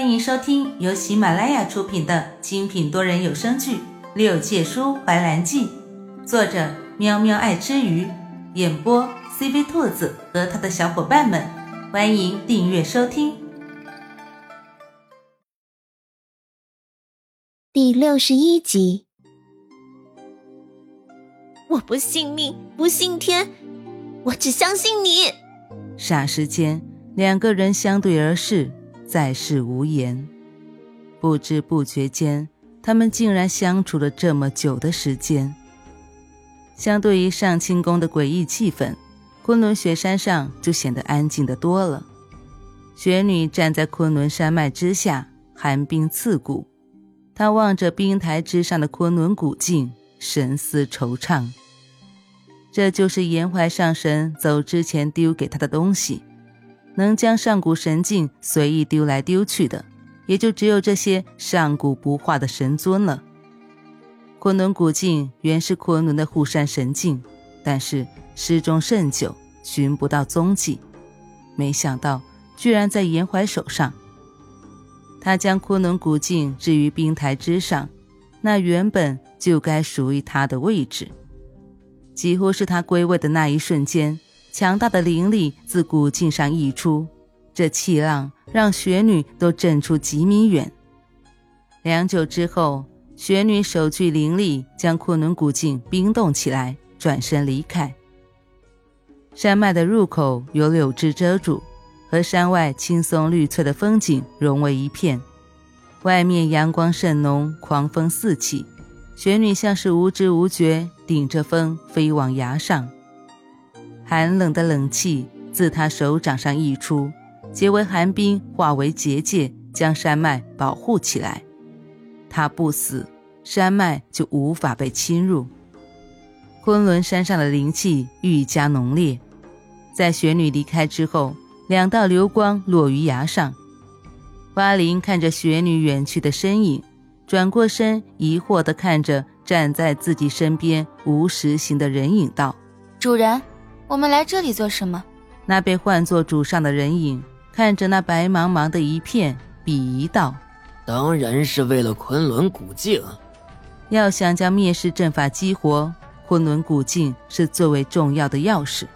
欢迎收听由喜马拉雅出品的精品多人有声剧《六界书怀兰记》，作者喵喵爱吃鱼，演播 CV 兔子和他的小伙伴们。欢迎订阅收听。第六十一集，我不信命，不信天，我只相信你。霎时间，两个人相对而视。再世无言，不知不觉间，他们竟然相处了这么久的时间。相对于上清宫的诡异气氛，昆仑雪山上就显得安静的多了。雪女站在昆仑山脉之下，寒冰刺骨。她望着冰台之上的昆仑古镜，神思惆怅。这就是颜怀上神走之前丢给她的东西。能将上古神镜随意丢来丢去的，也就只有这些上古不化的神尊了。昆仑古镜原是昆仑的护山神镜，但是失踪甚久，寻不到踪迹。没想到居然在严怀手上。他将昆仑古镜置于冰台之上，那原本就该属于他的位置。几乎是他归位的那一瞬间。强大的灵力自古镜上溢出，这气浪让雪女都震出几米远。良久之后，雪女手具灵力将昆仑古镜冰冻起来，转身离开。山脉的入口有柳枝遮住，和山外青松绿翠的风景融为一片。外面阳光甚浓，狂风四起，雪女像是无知无觉，顶着风飞往崖上。寒冷的冷气自他手掌上溢出，结为寒冰，化为结界，将山脉保护起来。他不死，山脉就无法被侵入。昆仑山上的灵气愈加浓烈。在雪女离开之后，两道流光落于崖上。花灵看着雪女远去的身影，转过身，疑惑地看着站在自己身边无实形的人影，道：“主人。”我们来这里做什么？那被唤作主上的人影看着那白茫茫的一片，鄙夷道：“当然是为了昆仑古镜。要想将灭世阵法激活，昆仑古境是最为重要的钥匙。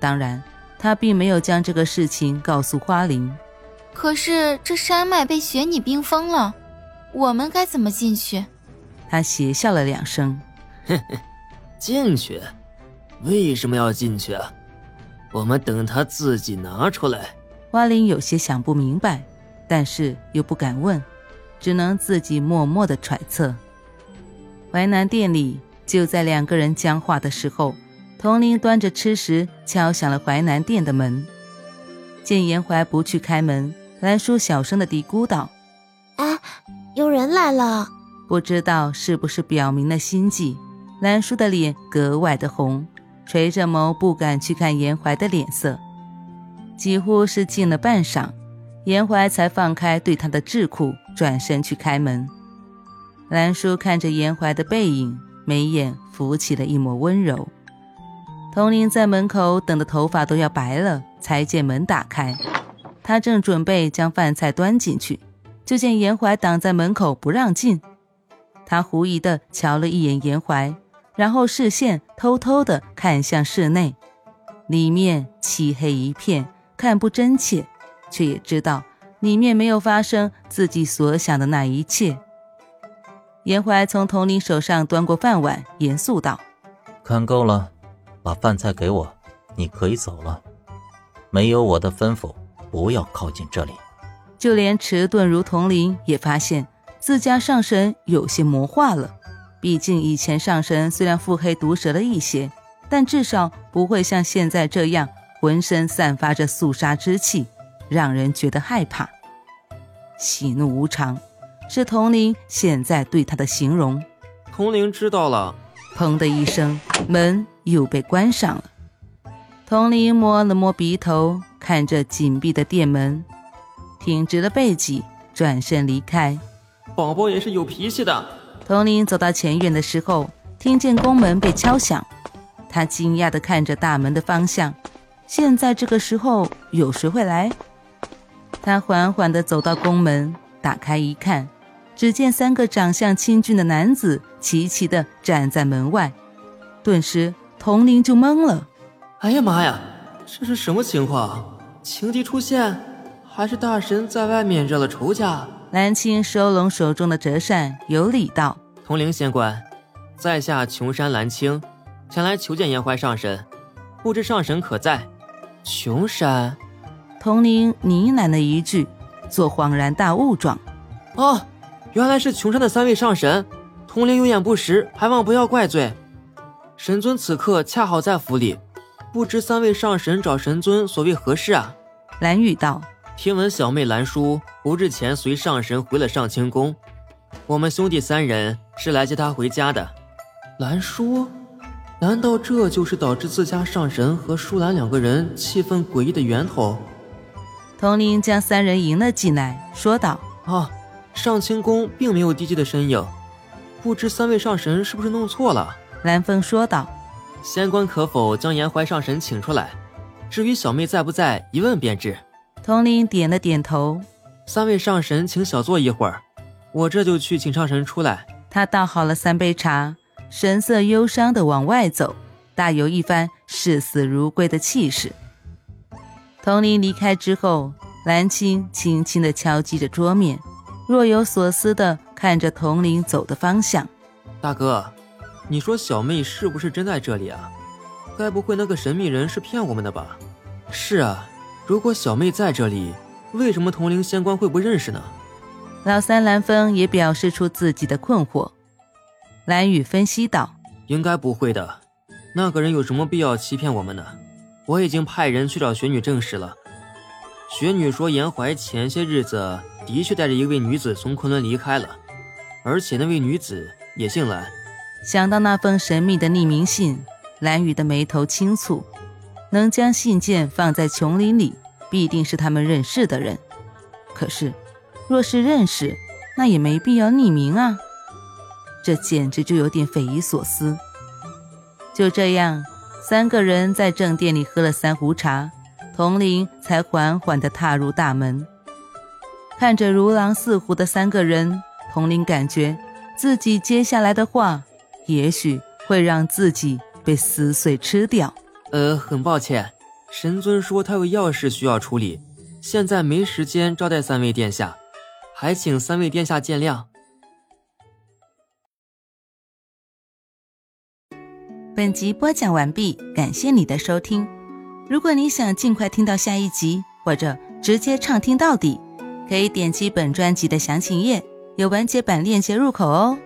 当然，他并没有将这个事情告诉花灵。可是这山脉被雪女冰封了，我们该怎么进去？”他邪笑了两声：“嘿嘿，进去。”为什么要进去啊？我们等他自己拿出来。花灵有些想不明白，但是又不敢问，只能自己默默的揣测。淮南店里，就在两个人僵化的时候，童林端着吃食敲响了淮南店的门。见严怀不去开门，兰叔小声的嘀咕道：“哎，有人来了。”不知道是不是表明了心迹，兰叔的脸格外的红。垂着眸，不敢去看严怀的脸色，几乎是静了半晌，严怀才放开对他的桎梏，转身去开门。兰叔看着严怀的背影，眉眼浮起了一抹温柔。童林在门口等的头发都要白了，才见门打开，他正准备将饭菜端进去，就见严怀挡在门口不让进。他狐疑的瞧了一眼严怀。然后视线偷偷的看向室内，里面漆黑一片，看不真切，却也知道里面没有发生自己所想的那一切。严怀从童林手上端过饭碗，严肃道：“看够了，把饭菜给我，你可以走了。没有我的吩咐，不要靠近这里。”就连迟钝如童林也发现自家上神有些魔化了。毕竟以前上神虽然腹黑毒舌了一些，但至少不会像现在这样浑身散发着肃杀之气，让人觉得害怕。喜怒无常，是童灵现在对他的形容。童灵知道了。砰的一声，门又被关上了。童灵摸了摸鼻头，看着紧闭的店门，挺直了背脊，转身离开。宝宝也是有脾气的。童林走到前院的时候，听见宫门被敲响，他惊讶地看着大门的方向。现在这个时候，有谁会来？他缓缓地走到宫门，打开一看，只见三个长相清俊的男子齐齐地站在门外。顿时，童灵就懵了。哎呀妈呀，这是什么情况？情敌出现，还是大神在外面惹了仇家？蓝青收拢手中的折扇，有礼道：“统领仙官，在下琼山蓝青，前来求见颜怀上神，不知上神可在？”琼山，童灵呢喃了一句，做恍然大悟状：“哦，原来是琼山的三位上神。童灵有眼不识，还望不要怪罪。神尊此刻恰好在府里。”不知三位上神找神尊所为何事啊？蓝雨道：“听闻小妹兰叔不日前随上神回了上清宫，我们兄弟三人是来接她回家的。兰叔，难道这就是导致自家上神和舒兰两个人气氛诡异的源头？”童林将三人迎了进来，说道：“啊，上清宫并没有帝姬的身影，不知三位上神是不是弄错了？”兰风说道。仙官可否将颜怀上神请出来？至于小妹在不在，一问便知。童林点了点头。三位上神，请小坐一会儿，我这就去请上神出来。他倒好了三杯茶，神色忧伤的往外走，大有一番视死如归的气势。童林离开之后，蓝青轻轻的敲击着桌面，若有所思的看着童林走的方向。大哥。你说小妹是不是真在这里啊？该不会那个神秘人是骗我们的吧？是啊，如果小妹在这里，为什么铜陵仙官会不认识呢？老三蓝风也表示出自己的困惑。蓝雨分析道：“应该不会的，那个人有什么必要欺骗我们呢？我已经派人去找雪女证实了。雪女说，严怀前些日子的确带着一位女子从昆仑离开了，而且那位女子也姓蓝。”想到那封神秘的匿名信，蓝雨的眉头轻蹙。能将信件放在琼林里，必定是他们认识的人。可是，若是认识，那也没必要匿名啊。这简直就有点匪夷所思。就这样，三个人在正殿里喝了三壶茶，童灵才缓缓地踏入大门。看着如狼似虎的三个人，童灵感觉自己接下来的话。也许会让自己被撕碎吃掉。呃，很抱歉，神尊说他有要事需要处理，现在没时间招待三位殿下，还请三位殿下见谅。本集播讲完毕，感谢你的收听。如果你想尽快听到下一集，或者直接畅听到底，可以点击本专辑的详情页，有完结版链接入口哦。